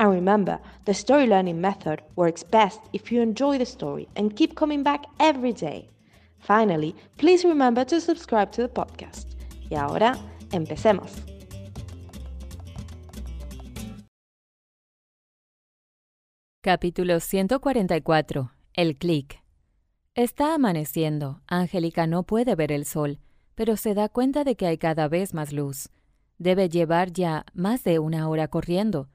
And remember, the story learning method works best if you enjoy the story and keep coming back every day. Finally, please remember to subscribe to the podcast. Y ahora, empecemos. Capítulo 144. El clic. Está amaneciendo. Angélica no puede ver el sol, pero se da cuenta de que hay cada vez más luz. Debe llevar ya más de una hora corriendo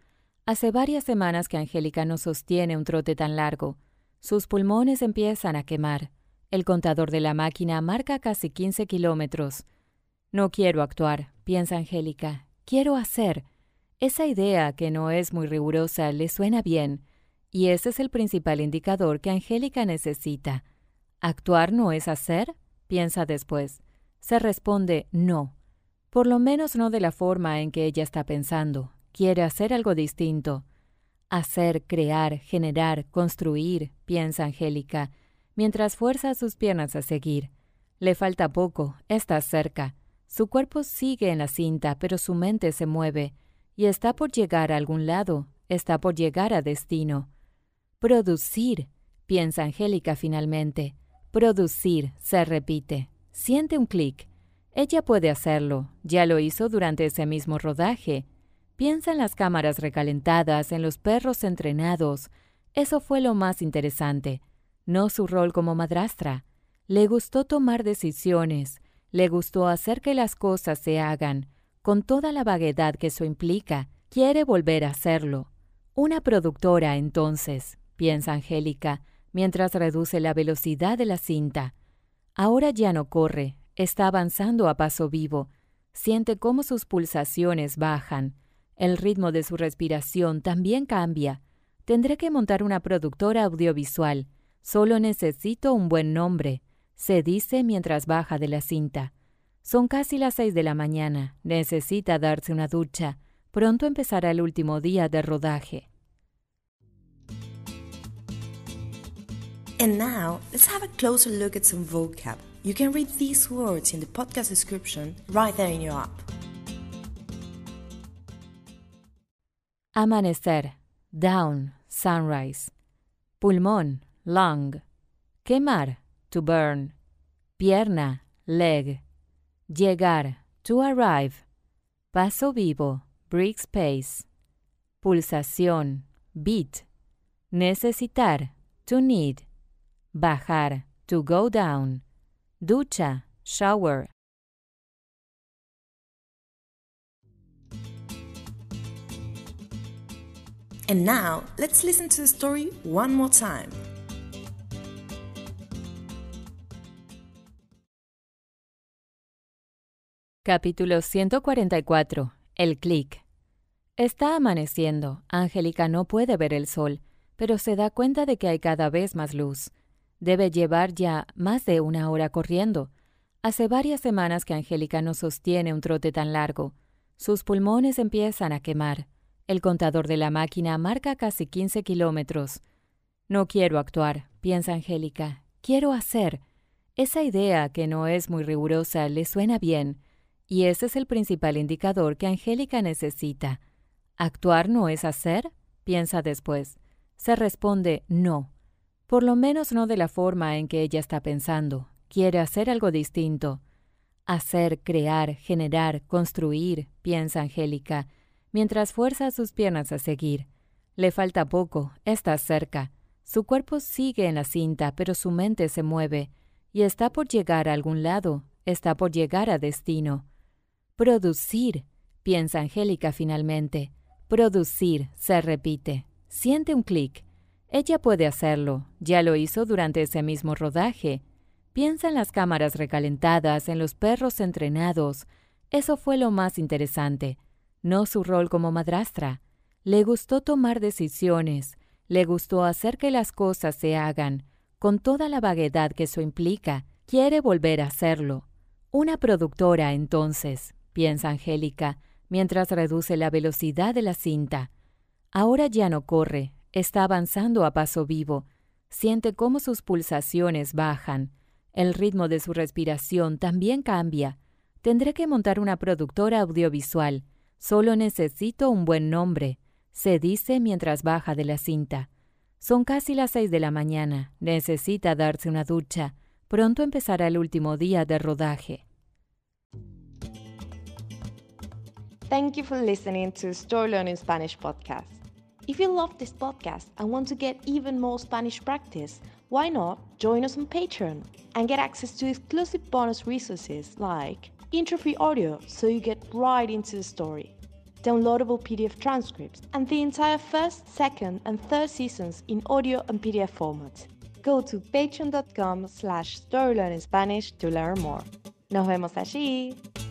Hace varias semanas que Angélica no sostiene un trote tan largo. Sus pulmones empiezan a quemar. El contador de la máquina marca casi 15 kilómetros. No quiero actuar, piensa Angélica. Quiero hacer. Esa idea, que no es muy rigurosa, le suena bien, y ese es el principal indicador que Angélica necesita. ¿Actuar no es hacer? piensa después. Se responde no. Por lo menos no de la forma en que ella está pensando quiere hacer algo distinto. Hacer, crear, generar, construir, piensa Angélica, mientras fuerza sus piernas a seguir. Le falta poco, está cerca. Su cuerpo sigue en la cinta, pero su mente se mueve, y está por llegar a algún lado, está por llegar a destino. Producir, piensa Angélica finalmente. Producir, se repite. Siente un clic. Ella puede hacerlo, ya lo hizo durante ese mismo rodaje. Piensa en las cámaras recalentadas, en los perros entrenados. Eso fue lo más interesante, no su rol como madrastra. Le gustó tomar decisiones, le gustó hacer que las cosas se hagan, con toda la vaguedad que eso implica. Quiere volver a hacerlo. Una productora, entonces, piensa Angélica, mientras reduce la velocidad de la cinta. Ahora ya no corre, está avanzando a paso vivo. Siente cómo sus pulsaciones bajan. El ritmo de su respiración también cambia. Tendré que montar una productora audiovisual. Solo necesito un buen nombre, se dice mientras baja de la cinta. Son casi las seis de la mañana. Necesita darse una ducha. Pronto empezará el último día de rodaje. And now, let's have a closer look at some vocab. You can read these words in the podcast description right there in your app. Amanecer, down, sunrise. Pulmón, lung. Quemar, to burn. Pierna, leg. Llegar, to arrive. Paso vivo, brick space. Pulsación, beat. Necesitar, to need. Bajar, to go down. Ducha, shower. And now, let's listen to the story one more time. Capítulo 144. El clic. Está amaneciendo. Angélica no puede ver el sol, pero se da cuenta de que hay cada vez más luz. Debe llevar ya más de una hora corriendo. Hace varias semanas que Angélica no sostiene un trote tan largo. Sus pulmones empiezan a quemar. El contador de la máquina marca casi 15 kilómetros. No quiero actuar, piensa Angélica. Quiero hacer. Esa idea, que no es muy rigurosa, le suena bien, y ese es el principal indicador que Angélica necesita. ¿Actuar no es hacer? piensa después. Se responde no. Por lo menos no de la forma en que ella está pensando. Quiere hacer algo distinto. Hacer, crear, generar, construir, piensa Angélica, mientras fuerza sus piernas a seguir. Le falta poco, está cerca. Su cuerpo sigue en la cinta, pero su mente se mueve y está por llegar a algún lado, está por llegar a destino. Producir, piensa Angélica finalmente. Producir, se repite. Siente un clic. Ella puede hacerlo, ya lo hizo durante ese mismo rodaje. Piensa en las cámaras recalentadas, en los perros entrenados. Eso fue lo más interesante, no su rol como madrastra. Le gustó tomar decisiones, le gustó hacer que las cosas se hagan, con toda la vaguedad que eso implica. Quiere volver a hacerlo. Una productora, entonces, piensa Angélica, mientras reduce la velocidad de la cinta. Ahora ya no corre, está avanzando a paso vivo. Siente cómo sus pulsaciones bajan. El ritmo de su respiración también cambia. Tendré que montar una productora audiovisual. Solo necesito un buen nombre se dice mientras baja de la cinta. Son casi las seis de la mañana. Necesita darse una ducha. Pronto empezará el último día de rodaje. Thank you for listening to Story Learning Spanish podcast. If you love this podcast and want to get even more Spanish practice, why not join us on Patreon and get access to exclusive bonus resources like intro free audio so you get right into the story downloadable PDF transcripts, and the entire first, second, and third seasons in audio and PDF format. Go to patreon.com slash storylearningspanish to learn more. Nos vemos allí!